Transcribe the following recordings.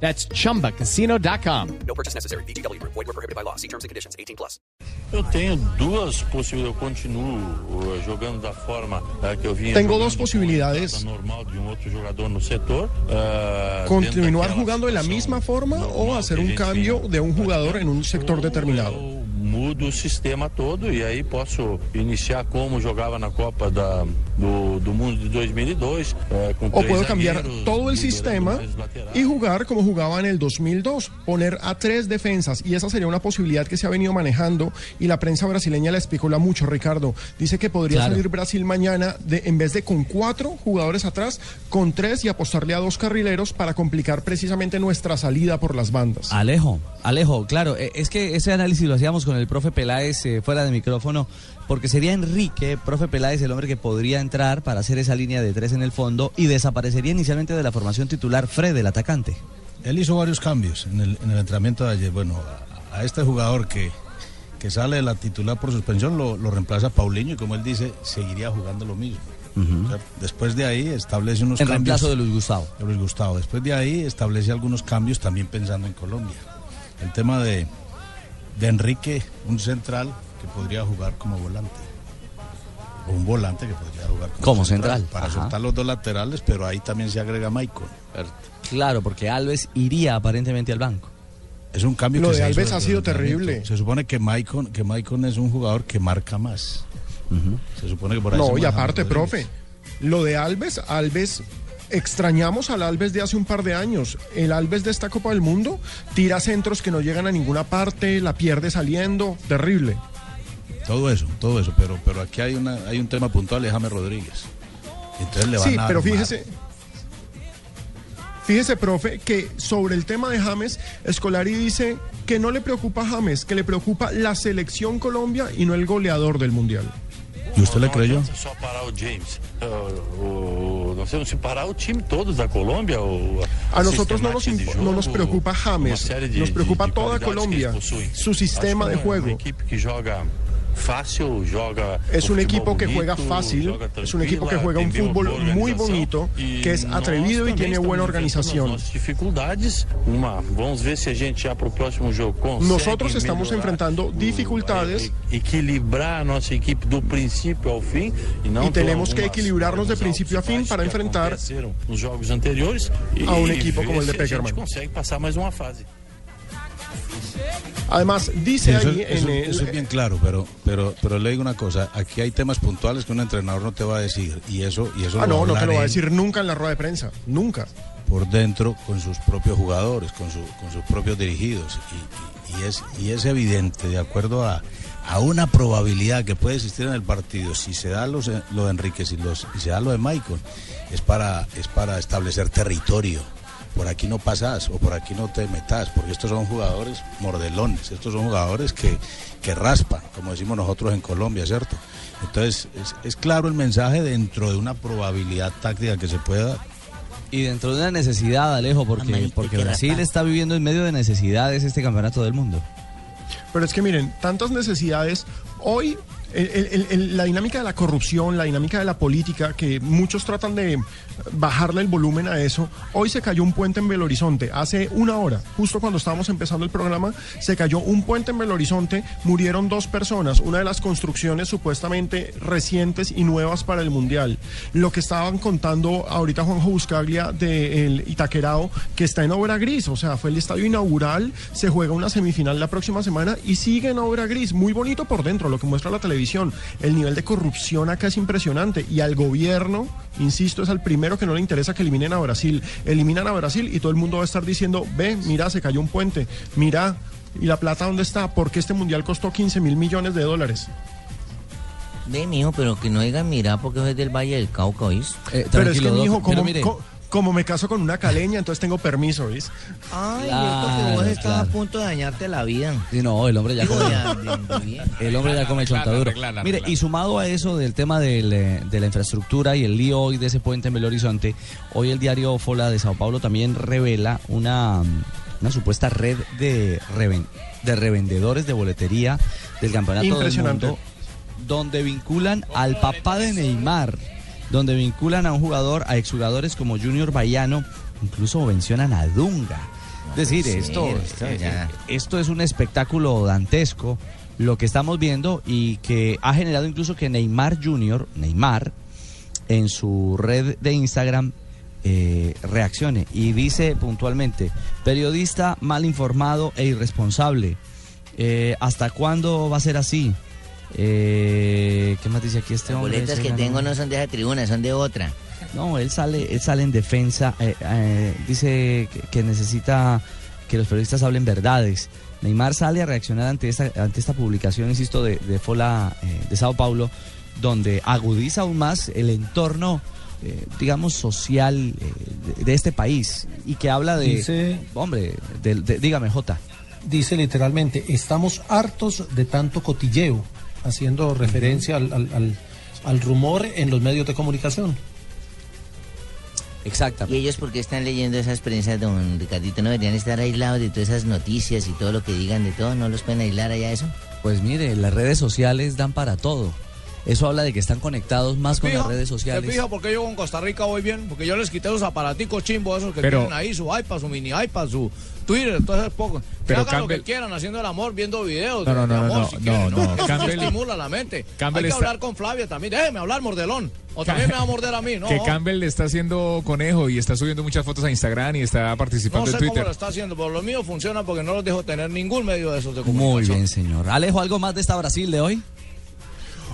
That's chumbacasino.com. No purchase necessary. BGW. Void were prohibited by law. See terms and conditions. 18 plus. Eu tenho duas possibilidades. Eu continuo uh, jogando da forma uh, que eu vinha. Tengo jogando dos posibilidades. com a normal de um outro jogador no setor. uh, Continuar jugando de la misma forma o hacer un cambio de un jugador en un sector Ou determinado. Mudo o sistema todo e aí posso iniciar como jogava na Copa da, do, do Mundo de 2002. eh, com O puedo cambiar todo el liberando sistema y jugar como jugaba en el 2002, poner a tres defensas y esa sería una posibilidad que se ha venido manejando y la prensa brasileña la especula mucho, Ricardo. Dice que podría Claro. salir Brasil mañana de, en vez de con cuatro jugadores atrás, con tres y apostarle a dos carrileros para complicar precisamente nuestra salida por las bandas. Alejo, Alejo, claro, eh, es que ese análisis lo hacíamos con el profe Peláez eh, fuera de micrófono, porque sería Enrique, profe Peláez, el hombre que podría entrar para hacer esa línea de tres en el fondo y desaparecería inicialmente de la formación titular Fred, el atacante. Él hizo varios cambios en el, en el entrenamiento de ayer. Bueno, a, a este jugador que, que sale de la titular por suspensión lo, lo reemplaza Paulinho y como él dice, seguiría jugando lo mismo. O sea, después de ahí establece unos En cambios. reemplazo de Luis Gustavo. de Luis Gustavo. Después de ahí establece algunos cambios también pensando en Colombia. El tema de, de Enrique, un central que podría jugar como volante. O un volante que podría jugar como, Como central, Para ajá. soltar los dos laterales, pero ahí también se agrega Michael. Claro, porque Alves iría aparentemente al banco. Es un cambio Lo que de se hizo Alves ha sido terrible. Se supone que Maicon, que Maicon es un jugador que marca más. Se supone que por ahí se No, y aparte, profe, lo de Alves, Alves, extrañamos al Alves de hace un par de años. El Alves de esta Copa del Mundo tira centros que no llegan a ninguna parte, la pierde saliendo, terrible. Todo eso, todo eso, pero, pero aquí hay una, hay un tema puntual de James Rodríguez. Entonces le van Sí, a pero armar. fíjese. Fíjese, profe, que sobre el tema de James, Escolari dice que no le preocupa a James, que le preocupa la selección Colombia y no el goleador del Mundial. ¿Y usted le creyó? só parar o James. Uh, o- nós temos que parar o time todo da Colômbia. O, A nosotros no nos, sistemática de impo- no nos jogo, preocupa uma James, série de- nos de- preocupa de toda qualidades que Colombia, eles possuem. su sistema Acho de que é uma- juego. Uma equipe que joga fácil, joga. Es un equipo que juega fácil, es un equipo que juega un fútbol muy bonito, e que es nós atrevido y tiene buena organización. Uma, vamos ver se a gente já para o próximo jogo Nosotros estamos enfrentando dificultades. e- equilibrar a nossa equipe do fim e não Y tenemos ter que equilibrarnos de principio a e fin para enfrentar jogos anteriores e, a un e equipo como el de Peckerman. consegue passar mais uma fase. Además, Sí, dice eso, ahí eso- en el- eso es bien claro, pero, pero, pero le digo una cosa, aquí hay temas puntuales que un entrenador no te va a decir y eso, y eso Ah, no, no te lo va a decir nunca en la rueda de prensa, nunca. por dentro con sus propios jugadores, con, su- con sus propios dirigidos y, y- y es, y es evidente, de acuerdo a, a una probabilidad que puede existir en el partido, si se da los, lo de Enríquez y, los, y se da lo de Michael, es para, es para establecer territorio. Por aquí no pasas o por aquí no te metas, porque estos son jugadores mordelones, estos son jugadores que, que raspan, como decimos nosotros en Colombia, ¿cierto? Entonces, es, es claro el mensaje dentro de una probabilidad táctica que se pueda dar. Y dentro de una necesidad, Alejo, porque, porque que Brasil está viviendo en medio de necesidades este campeonato del mundo. Pero es que miren, tantas necesidades. Hoy la dinámica de la corrupción, la dinámica de la política, que muchos tratan de bajarle el volumen a eso. Hoy se cayó un puente en Belo Horizonte. Hace una hora, justo cuando estábamos empezando el programa, se cayó un puente en Belo Horizonte. Murieron dos personas. Una de las construcciones supuestamente recientes y nuevas para el Mundial. Lo que estaban contando ahorita Juanjo Buscaglia del Itaquerao, que está en obra gris. O sea, fue el estadio inaugural. Se juega una semifinal la próxima semana y sigue en obra gris. Muy bonito por dentro, lo que muestra la televisión. El nivel de corrupción acá es impresionante. Y al gobierno, insisto, es al primero que no le interesa que eliminen a Brasil. Eliminan a Brasil y todo el mundo va a estar diciendo, ve, mira, se cayó un puente. Mira, ¿y la plata dónde está? Porque este mundial costó 15 mil millones de dólares. Ve, mijo, pero que no digan mira porque es del Valle del Cauca, ¿oís? Eh, Pero es que, mijo, pero ¿cómo, mire, co- como me caso con una caleña, entonces tengo permiso, ¿ves? Ay, Claro, esto que vos estás claro. a punto de dañarte la vida. Sí, no, el hombre ya come. ya, bien, bien. El hombre ya come arreglar, Mire, y sumado a eso del tema del, eh, de la infraestructura y el lío hoy de ese puente en Belo Horizonte, hoy el diario Fola de Sao Paulo también revela una, mm, una supuesta red de, reven- de revendedores de boletería del Campeonato del. Mundo, donde vinculan al papá de Neymar, donde vinculan a un jugador, a exjugadores como Junior Baiano, incluso mencionan a Dunga. Es decir, esto, esto es un espectáculo dantesco, lo que estamos viendo y que ha generado incluso que Neymar Jr., Neymar, en su red de Instagram eh, reaccione y dice puntualmente, periodista mal informado e irresponsable, Eh, ¿hasta cuándo va a ser así? Eh, ¿Qué más dice aquí este Las hombre? boletas Ese que ganó- tengo no son de esa tribuna, son de otra. no, él sale, él sale en defensa, eh, eh, dice que, que necesita que los periodistas hablen verdades. Neymar sale a reaccionar ante esta, ante esta publicación, insisto, de, de Fola eh, de Sao Paulo, donde agudiza aún más el entorno, eh, digamos, social eh, de, de este país y que habla de, Dice- hombre, de- de- dígame, Jota. dice literalmente, estamos hartos de tanto cotilleo, haciendo referencia al, al- al- al rumor en los medios de comunicación. ¿Y Exactamente. ellos por qué están leyendo esas prensas, don Ricardito? ¿No deberían estar aislados de todas esas noticias y todo lo que digan de todo? ¿No los pueden aislar allá eso? Pues mire, las redes sociales dan para todo. Eso habla de que están conectados más con las redes sociales. ¿Se fija por qué yo con Costa Rica voy bien? Porque yo les quité los aparaticos chimbos esos que Pero- tienen ahí, su iPad, su mini iPad, su Twitter, todo eso es poco. Que Pero hagan lo Campbell- que quieran, haciendo el amor, viendo videos No, de, no, de no, amor, no, si no, quieren, no, Eso Campbell- estimula la mente. Campbell Hay que está- hablar con Flavia también. Déjeme hablar, mordelón. O también me va a morder a mí, ¿no? que Campbell le está haciendo conejo y está subiendo muchas fotos a Instagram y está No participando sé en cómo Twitter. lo está haciendo, pero lo mío funciona porque no los dejo tener ningún medio de esos de Muy comunicación. bien, señor. Alejo, ¿algo más de esta Brasil de hoy?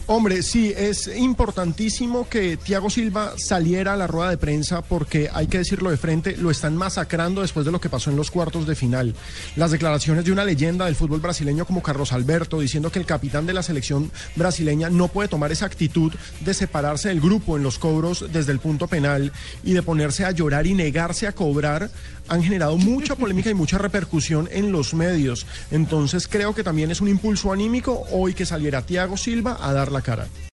Hombre, sí, es importantísimo que Thiago Silva saliera a la rueda de prensa porque hay que decirlo de frente, lo están masacrando después de lo que pasó en los cuartos de final. Las declaraciones de una leyenda del fútbol brasileño como Carlos Alberto diciendo que el capitán de la selección brasileña no puede tomar esa actitud de separarse del grupo en los cobros desde el punto penal y de ponerse a llorar y negarse a cobrar han generado mucha polémica y mucha repercusión en los medios. Entonces creo que también es un impulso anímico hoy que saliera Thiago Silva a dar la cara.